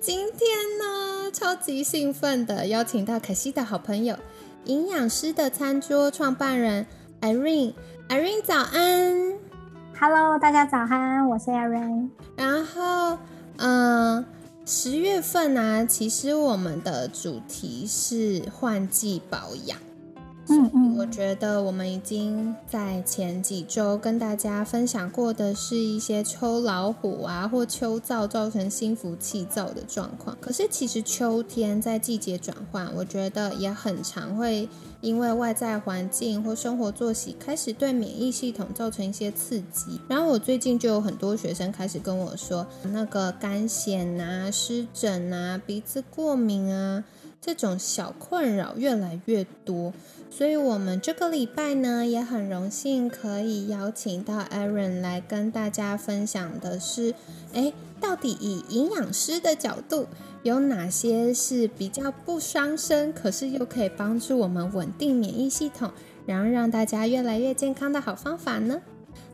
今天呢，超级兴奋的邀请到凯西的好朋友，营养师的餐桌创办人 Irene。Irene 早安，Hello，大家早安，我是 Irene。然后，嗯，十月份呢，其实我们的主题是换季保养。嗯，我觉得我们已经在前几周跟大家分享过的是一些秋老虎啊或秋燥造成心浮气躁的状况。可是其实秋天在季节转换，我觉得也很常会因为外在环境或生活作息开始对免疫系统造成一些刺激。然后我最近就有很多学生开始跟我说，那个干癣啊、湿疹啊、鼻子过敏啊这种小困扰越来越多。所以，我们这个礼拜呢，也很荣幸可以邀请到 Aaron 来跟大家分享的是，哎，到底以营养师的角度，有哪些是比较不伤身，可是又可以帮助我们稳定免疫系统，然后让大家越来越健康的好方法呢？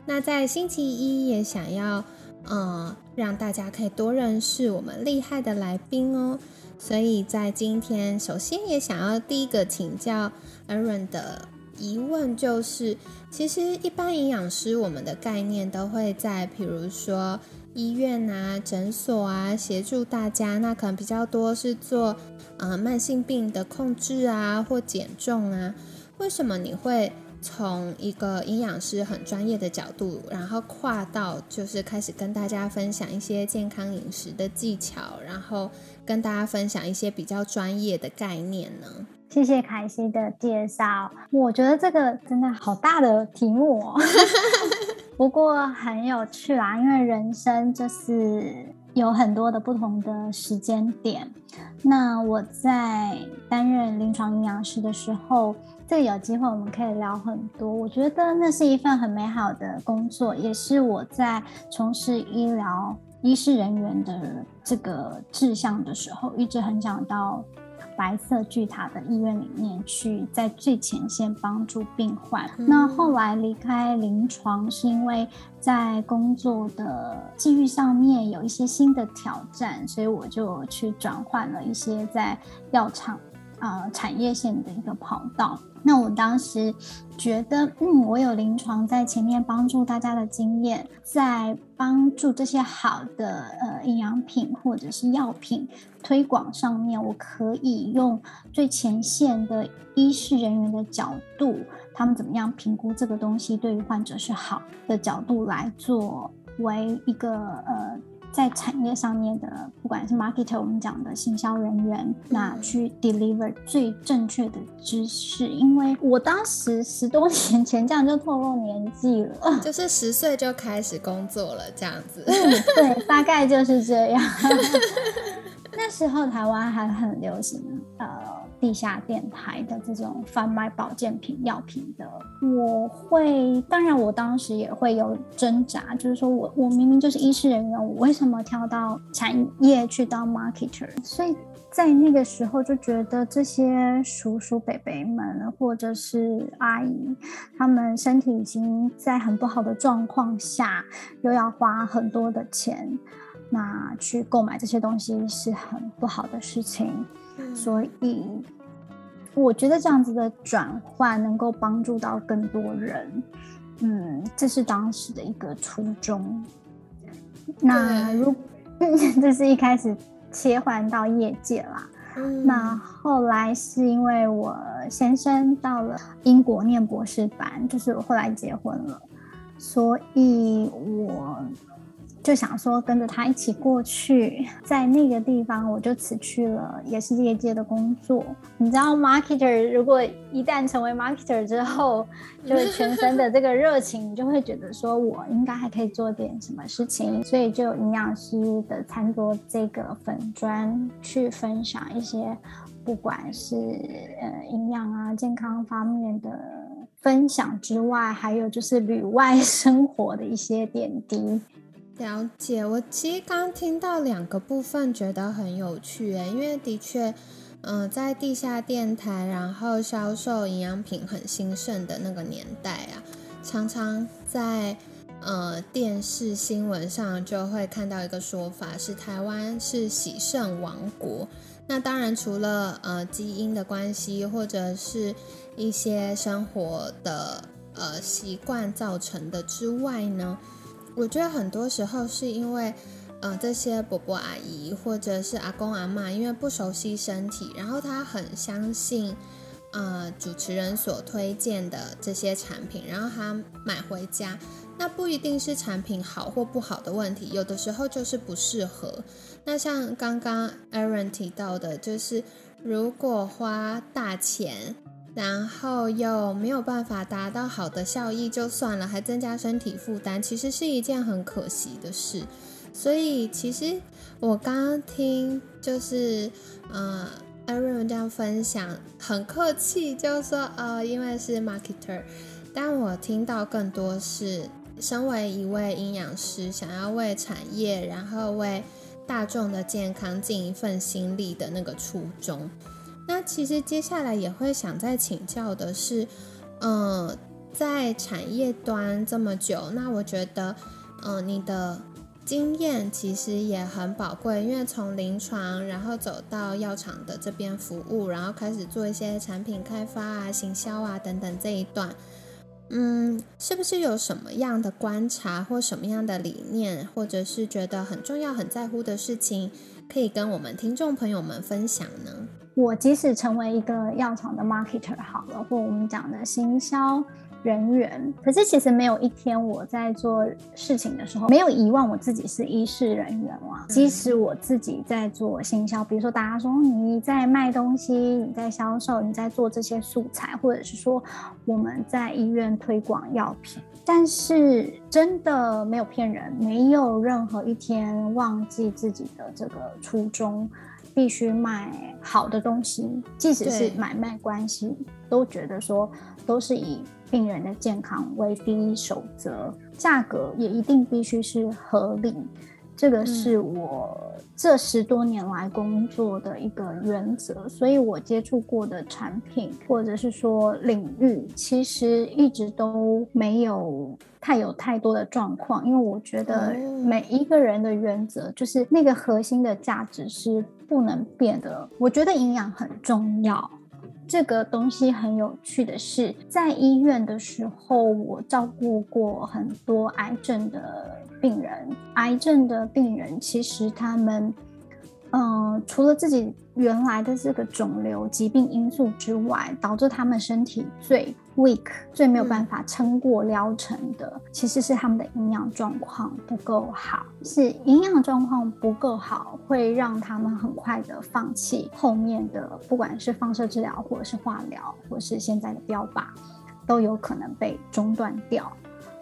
那在星期一也想要，呃，让大家可以多认识我们厉害的来宾哦。所以在今天，首先也想要第一个请教。Aaron 的疑问就是，其实一般营养师我们的概念都会在，比如说医院啊、诊所啊，协助大家。那可能比较多是做呃慢性病的控制啊，或减重啊。为什么你会从一个营养师很专业的角度，然后跨到就是开始跟大家分享一些健康饮食的技巧，然后跟大家分享一些比较专业的概念呢？谢谢凯西的介绍，我觉得这个真的好大的题目哦，不过很有趣啦，因为人生就是有很多的不同的时间点。那我在担任临床营养师的时候，这个有机会我们可以聊很多。我觉得那是一份很美好的工作，也是我在从事医疗医师人员的这个志向的时候，一直很想到。白色巨塔的医院里面去，在最前线帮助病患。那后来离开临床，是因为在工作的机遇上面有一些新的挑战，所以我就去转换了一些在药厂呃产业线的一个跑道。那我当时觉得，嗯，我有临床在前面帮助大家的经验，在帮助这些好的呃营养品或者是药品推广上面，我可以用最前线的医师人员的角度，他们怎么样评估这个东西对于患者是好的角度来做，为一个呃。在产业上面的，不管是 marketer，我们讲的行销人员，那去 deliver 最正确的知识。因为我当时十多年前这样就透露年纪了，就是十岁就开始工作了这样子。嗯，对，大概就是这样。那时候台湾还很流行呃。地下电台的这种贩卖保健品、药品的，我会，当然我当时也会有挣扎，就是说我我明明就是医师人员，我为什么跳到产业去当 marketer？所以在那个时候就觉得这些叔叔伯伯们或者是阿姨，他们身体已经在很不好的状况下，又要花很多的钱，那去购买这些东西是很不好的事情。所以，我觉得这样子的转换能够帮助到更多人，嗯，这是当时的一个初衷。那如 这是一开始切换到业界啦，那后来是因为我先生到了英国念博士班，就是我后来结婚了，所以我就想说跟着他一起过去，在那个地方我就辞去了也是业界的工作。你知道，marketer 如果一旦成为 marketer 之后，就是全身的这个热情，你就会觉得说我应该还可以做点什么事情，所以就有营养师的餐桌这个粉砖去分享一些，不管是呃营养啊健康方面的分享之外，还有就是旅外生活的一些点滴。了解，我其实刚听到两个部分，觉得很有趣诶，因为的确，嗯，在地下电台，然后销售营养品很兴盛的那个年代啊，常常在呃电视新闻上就会看到一个说法，是台湾是喜盛王国。那当然，除了呃基因的关系，或者是一些生活的呃习惯造成的之外呢？我觉得很多时候是因为，呃，这些伯伯阿姨或者是阿公阿妈，因为不熟悉身体，然后他很相信，呃，主持人所推荐的这些产品，然后他买回家，那不一定是产品好或不好的问题，有的时候就是不适合。那像刚刚 Aaron 提到的，就是如果花大钱。然后又没有办法达到好的效益，就算了，还增加身体负担，其实是一件很可惜的事。所以，其实我刚刚听就是，呃，艾瑞文这样分享，很客气，就说，呃，因为是 marketer，但我听到更多是，身为一位营养师，想要为产业，然后为大众的健康尽一份心力的那个初衷。那其实接下来也会想再请教的是，嗯，在产业端这么久，那我觉得，嗯，你的经验其实也很宝贵，因为从临床然后走到药厂的这边服务，然后开始做一些产品开发啊、行销啊等等这一段，嗯，是不是有什么样的观察或什么样的理念，或者是觉得很重要、很在乎的事情，可以跟我们听众朋友们分享呢？我即使成为一个药厂的 marketer 好了，或我们讲的行销人员，可是其实没有一天我在做事情的时候没有遗忘我自己是医师人员啊。即使我自己在做行销，比如说大家说你在卖东西，你在销售，你在做这些素材，或者是说我们在医院推广药品，但是真的没有骗人，没有任何一天忘记自己的这个初衷。必须卖好的东西，即使是买卖关系，都觉得说都是以病人的健康为第一守则，价格也一定必须是合理。这个是我这十多年来工作的一个原则，所以我接触过的产品或者是说领域，其实一直都没有太有太多的状况，因为我觉得每一个人的原则就是那个核心的价值是不能变的。我觉得营养很重要。这个东西很有趣的是，在医院的时候，我照顾过很多癌症的病人。癌症的病人其实他们，嗯，除了自己原来的这个肿瘤疾病因素之外，导致他们身体最。weak 最没有办法撑过疗程的，其实是他们的营养状况不够好。是营养状况不够好，会让他们很快的放弃后面的，不管是放射治疗，或者是化疗，或是现在的标靶，都有可能被中断掉。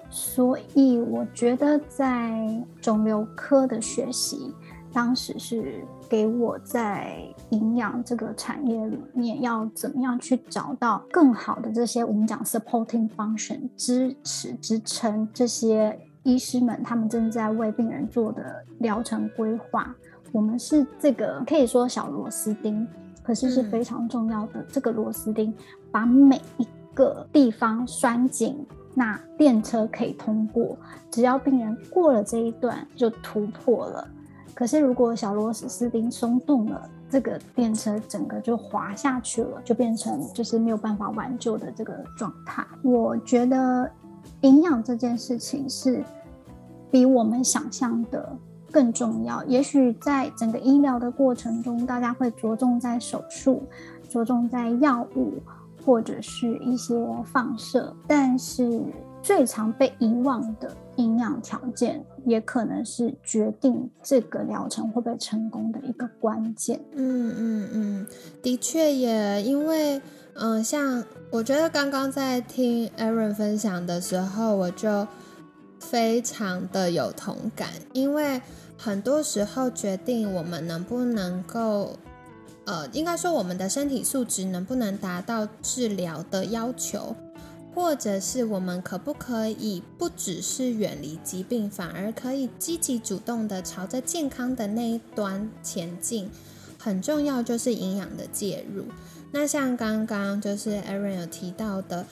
所以我觉得在肿瘤科的学习，当时是。给我在营养这个产业里面，要怎么样去找到更好的这些我们讲 supporting function 支持支撑这些医师们，他们正在为病人做的疗程规划。我们是这个可以说小螺丝钉，可是是非常重要的这个螺丝钉，把每一个地方拴紧，那电车可以通过。只要病人过了这一段，就突破了。可是，如果小螺丝钉松动了，这个电车整个就滑下去了，就变成就是没有办法挽救的这个状态。我觉得营养这件事情是比我们想象的更重要。也许在整个医疗的过程中，大家会着重在手术，着重在药物或者是一些放射，但是最常被遗忘的。营养条件，也可能是决定这个疗程会不会成功的一个关键。嗯嗯嗯，的确也，因为嗯，像我觉得刚刚在听 Aaron 分享的时候，我就非常的有同感，因为很多时候决定我们能不能够，呃，应该说我们的身体素质能不能达到治疗的要求。或者是我们可不可以不只是远离疾病，反而可以积极主动的朝着健康的那一端前进？很重要就是营养的介入。那像刚刚就是 Aaron 有提到的，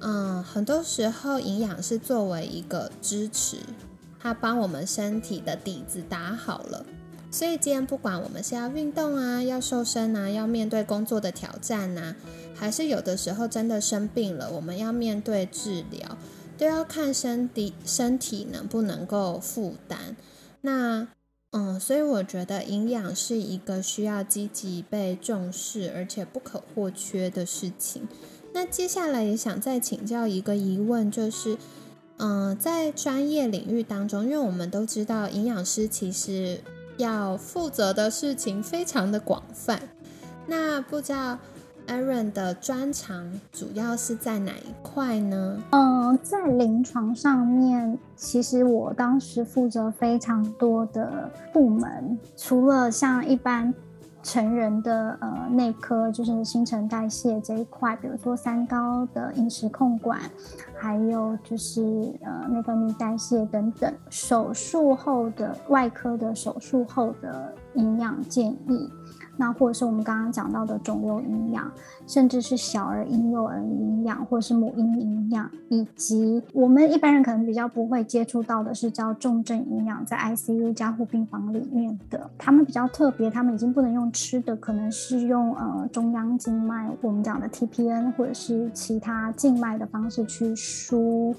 嗯，很多时候营养是作为一个支持，它帮我们身体的底子打好了。所以今天不管我们是要运动啊，要瘦身啊，要面对工作的挑战啊，还是有的时候真的生病了，我们要面对治疗，都要看身体身体能不能够负担。那嗯，所以我觉得营养是一个需要积极被重视，而且不可或缺的事情。那接下来也想再请教一个疑问，就是嗯，在专业领域当中，因为我们都知道营养师其实。要负责的事情非常的广泛，那不知道 Aaron 的专长主要是在哪一块呢？嗯，在临床上面，其实我当时负责非常多的部门，除了像一般。成人的呃内科就是新陈代谢这一块，比如说三高的饮食控管，还有就是呃内分泌代谢等等。手术后的外科的手术后的营养建议。那或者是我们刚刚讲到的肿瘤营养，甚至是小儿婴幼儿营养，或者是母婴营养，以及我们一般人可能比较不会接触到的是叫重症营养，在 ICU 加护病房里面的，他们比较特别，他们已经不能用吃的，可能是用呃中央静脉，我们讲的 TPN 或者是其他静脉的方式去输。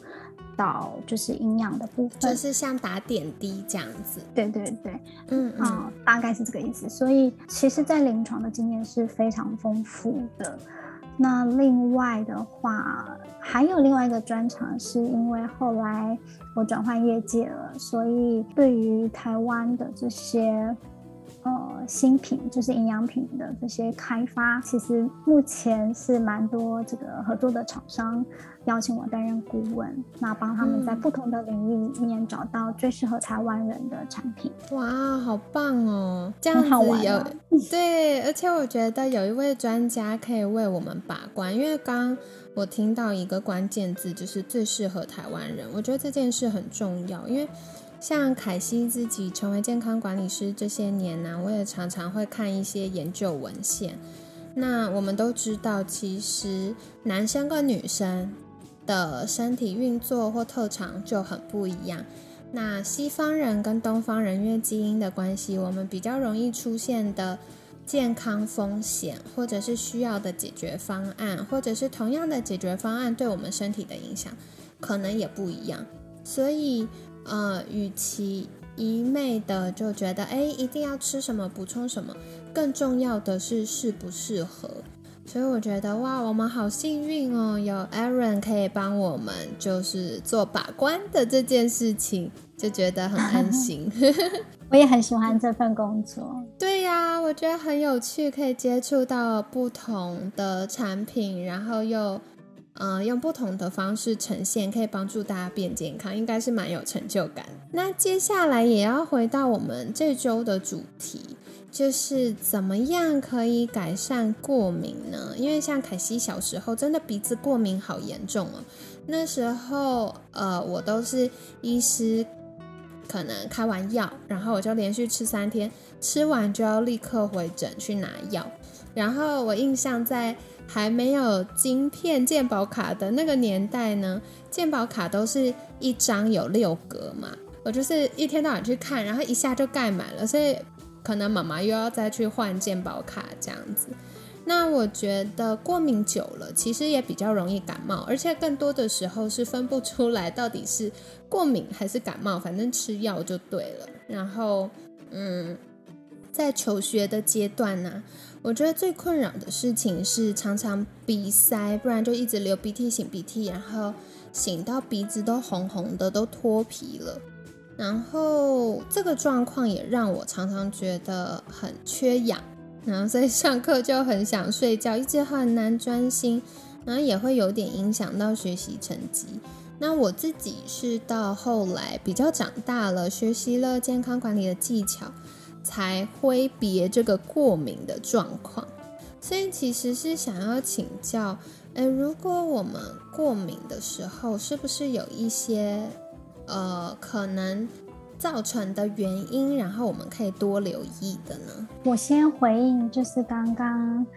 到就是营养的部分，就是像打点滴这样子。对对对，嗯啊，大概是这个意思。所以其实，在临床的经验是非常丰富的。那另外的话，还有另外一个专长，是因为后来我转换业界了，所以对于台湾的这些呃新品，就是营养品的这些开发，其实目前是蛮多这个合作的厂商。邀请我担任顾问，那帮他们在不同的领域里面找到最适合台湾人的产品。哇，好棒哦！这样子有对，而且我觉得有一位专家可以为我们把关，因为刚我听到一个关键字就是最适合台湾人，我觉得这件事很重要。因为像凯西自己成为健康管理师这些年呢，我也常常会看一些研究文献。那我们都知道，其实男生跟女生。的身体运作或特长就很不一样。那西方人跟东方人因为基因的关系，我们比较容易出现的健康风险，或者是需要的解决方案，或者是同样的解决方案对我们身体的影响，可能也不一样。所以，呃，与其一昧的就觉得，哎，一定要吃什么补充什么，更重要的是适不适合。所以我觉得哇，我们好幸运哦，有 Aaron 可以帮我们，就是做把关的这件事情，就觉得很安心。我也很喜欢这份工作。对呀，我觉得很有趣，可以接触到不同的产品，然后又嗯用不同的方式呈现，可以帮助大家变健康，应该是蛮有成就感。那接下来也要回到我们这周的主题。就是怎么样可以改善过敏呢？因为像凯西小时候真的鼻子过敏好严重哦。那时候呃，我都是医师可能开完药，然后我就连续吃三天，吃完就要立刻回诊去拿药。然后我印象在还没有晶片健保卡的那个年代呢，健保卡都是一张有六格嘛，我就是一天到晚去看，然后一下就盖满了，所以。可能妈妈又要再去换健保卡这样子，那我觉得过敏久了，其实也比较容易感冒，而且更多的时候是分不出来到底是过敏还是感冒，反正吃药就对了。然后，嗯，在求学的阶段呢，我觉得最困扰的事情是常常鼻塞，不然就一直流鼻涕、擤鼻涕，然后擤到鼻子都红红的，都脱皮了。然后这个状况也让我常常觉得很缺氧，然后所以上课就很想睡觉，一直很难专心，然后也会有点影响到学习成绩。那我自己是到后来比较长大了，学习了健康管理的技巧，才挥别这个过敏的状况。所以其实是想要请教，诶，如果我们过敏的时候，是不是有一些？呃，可能造成的原因，然后我们可以多留意的呢。我先回应，就是刚刚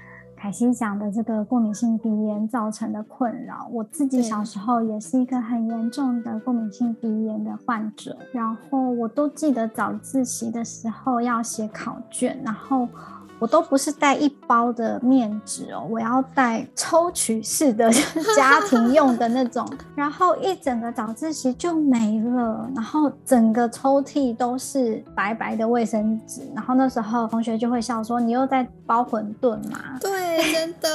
凯西讲的这个过敏性鼻炎造成的困扰。我自己小时候也是一个很严重的过敏性鼻炎的患者，然后我都记得早自习的时候要写考卷，然后。我都不是带一包的面纸哦，我要带抽取式的 家庭用的那种，然后一整个早自习就没了，然后整个抽屉都是白白的卫生纸，然后那时候同学就会笑说：“你又在包馄饨嘛？”对，真的，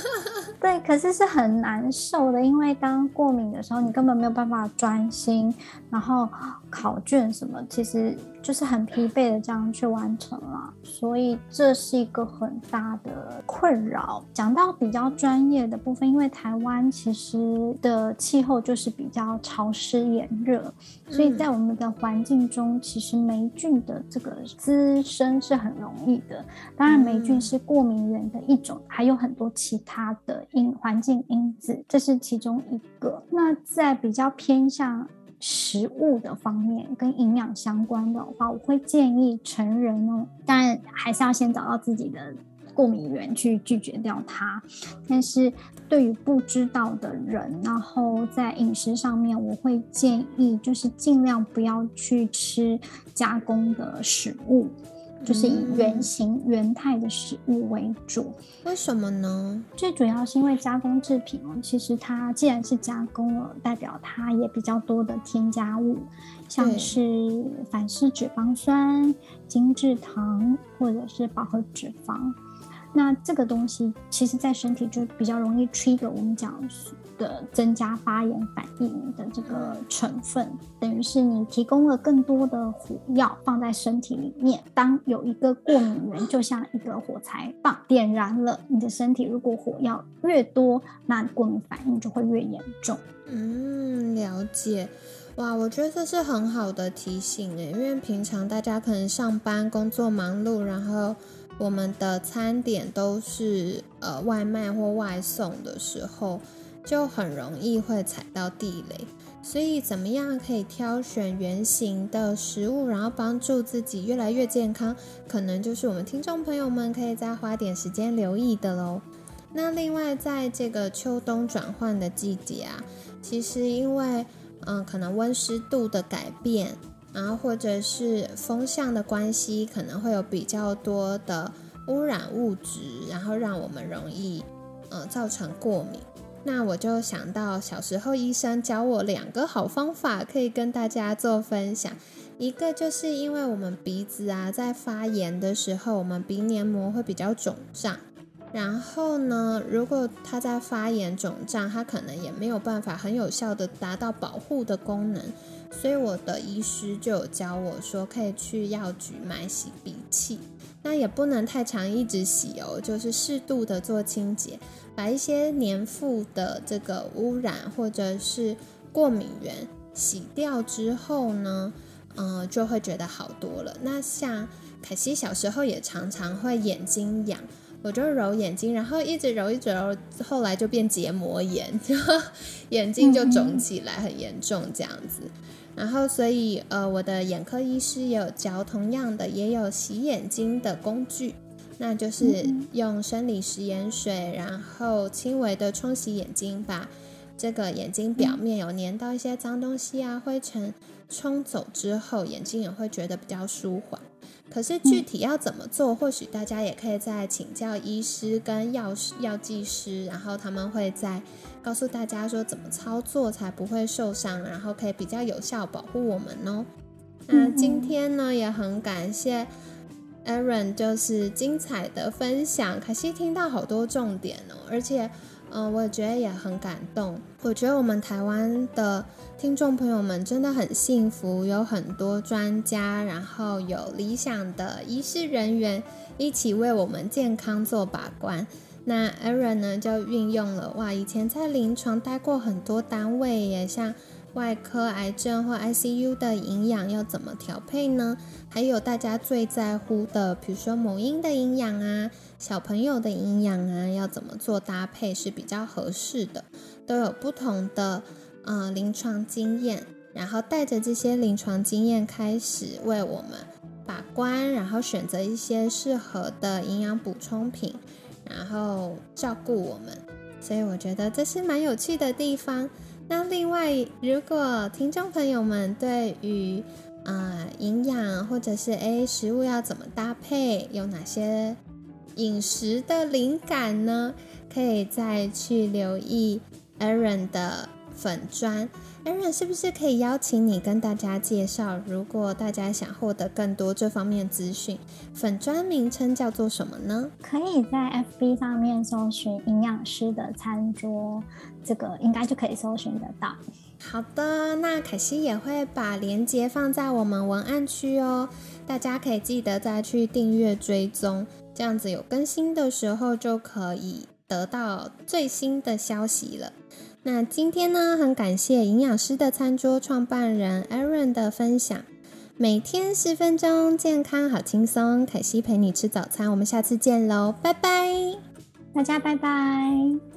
对，可是是很难受的，因为当过敏的时候，你根本没有办法专心，然后考卷什么，其实。就是很疲惫的这样去完成了，所以这是一个很大的困扰。讲到比较专业的部分，因为台湾其实的气候就是比较潮湿炎热，所以在我们的环境中，其实霉菌的这个滋生是很容易的。当然，霉菌是过敏源的一种，还有很多其他的因环境因子，这是其中一个。那在比较偏向。食物的方面跟营养相关的话，我会建议成人哦，但还是要先找到自己的过敏源去拒绝掉它。但是对于不知道的人，然后在饮食上面，我会建议就是尽量不要去吃加工的食物。就是以原形原态的食物为主，为什么呢？最主要是因为加工制品哦，其实它既然是加工了，代表它也比较多的添加物，像是反式脂肪酸、精制糖或者是饱和脂肪。那这个东西其实，在身体就比较容易 trigger 我们讲的增加发炎反应的这个成分，等于是你提供了更多的火药放在身体里面。当有一个过敏源，就像一个火柴棒点燃了你的身体，如果火药越多，那过敏反应就会越严重。嗯，了解。哇，我觉得这是很好的提醒诶，因为平常大家可能上班工作忙碌，然后。我们的餐点都是呃外卖或外送的时候，就很容易会踩到地雷。所以怎么样可以挑选圆形的食物，然后帮助自己越来越健康，可能就是我们听众朋友们可以再花点时间留意的喽。那另外在这个秋冬转换的季节啊，其实因为嗯可能温湿度的改变。然后或者是风向的关系，可能会有比较多的污染物质，然后让我们容易呃造成过敏。那我就想到小时候医生教我两个好方法，可以跟大家做分享。一个就是因为我们鼻子啊在发炎的时候，我们鼻黏膜会比较肿胀。然后呢，如果它在发炎肿胀，它可能也没有办法很有效的达到保护的功能。所以我的医师就有教我说，可以去药局买洗鼻器，那也不能太长一直洗哦，就是适度的做清洁，把一些粘附的这个污染或者是过敏源洗掉之后呢，嗯，就会觉得好多了。那像凯西小时候也常常会眼睛痒，我就揉眼睛，然后一直揉一直揉，后来就变结膜炎，眼睛就肿起来，很严重这样子。然后，所以呃，我的眼科医师也有教，同样的也有洗眼睛的工具，那就是用生理食盐水，然后轻微的冲洗眼睛，把这个眼睛表面有粘到一些脏东西啊、灰尘冲走之后，眼睛也会觉得比较舒缓。可是具体要怎么做，或许大家也可以再请教医师跟药师、药剂师，然后他们会再。告诉大家说怎么操作才不会受伤，然后可以比较有效保护我们哦。那今天呢也很感谢 Aaron 就是精彩的分享，可惜听到好多重点哦，而且，嗯，我觉得也很感动。我觉得我们台湾的听众朋友们真的很幸福，有很多专家，然后有理想的医师人员一起为我们健康做把关。那 Aaron 呢，就运用了哇，以前在临床待过很多单位，也像。外科癌症或 ICU 的营养要怎么调配呢？还有大家最在乎的，比如说母婴的营养啊，小朋友的营养啊，要怎么做搭配是比较合适的？都有不同的呃临床经验，然后带着这些临床经验开始为我们把关，然后选择一些适合的营养补充品，然后照顾我们。所以我觉得这是蛮有趣的地方。那另外，如果听众朋友们对于啊营养或者是诶食物要怎么搭配，有哪些饮食的灵感呢？可以再去留意 Aaron 的粉砖。Aaron 是不是可以邀请你跟大家介绍？如果大家想获得更多这方面资讯，粉砖名称叫做什么呢？可以在 FB 上面搜寻“营养师的餐桌”，这个应该就可以搜寻得到。好的，那凯西也会把链接放在我们文案区哦，大家可以记得再去订阅追踪，这样子有更新的时候就可以得到最新的消息了。那今天呢，很感谢营养师的餐桌创办人 Aaron 的分享。每天十分钟，健康好轻松。凯西陪你吃早餐，我们下次见喽，拜拜，大家拜拜。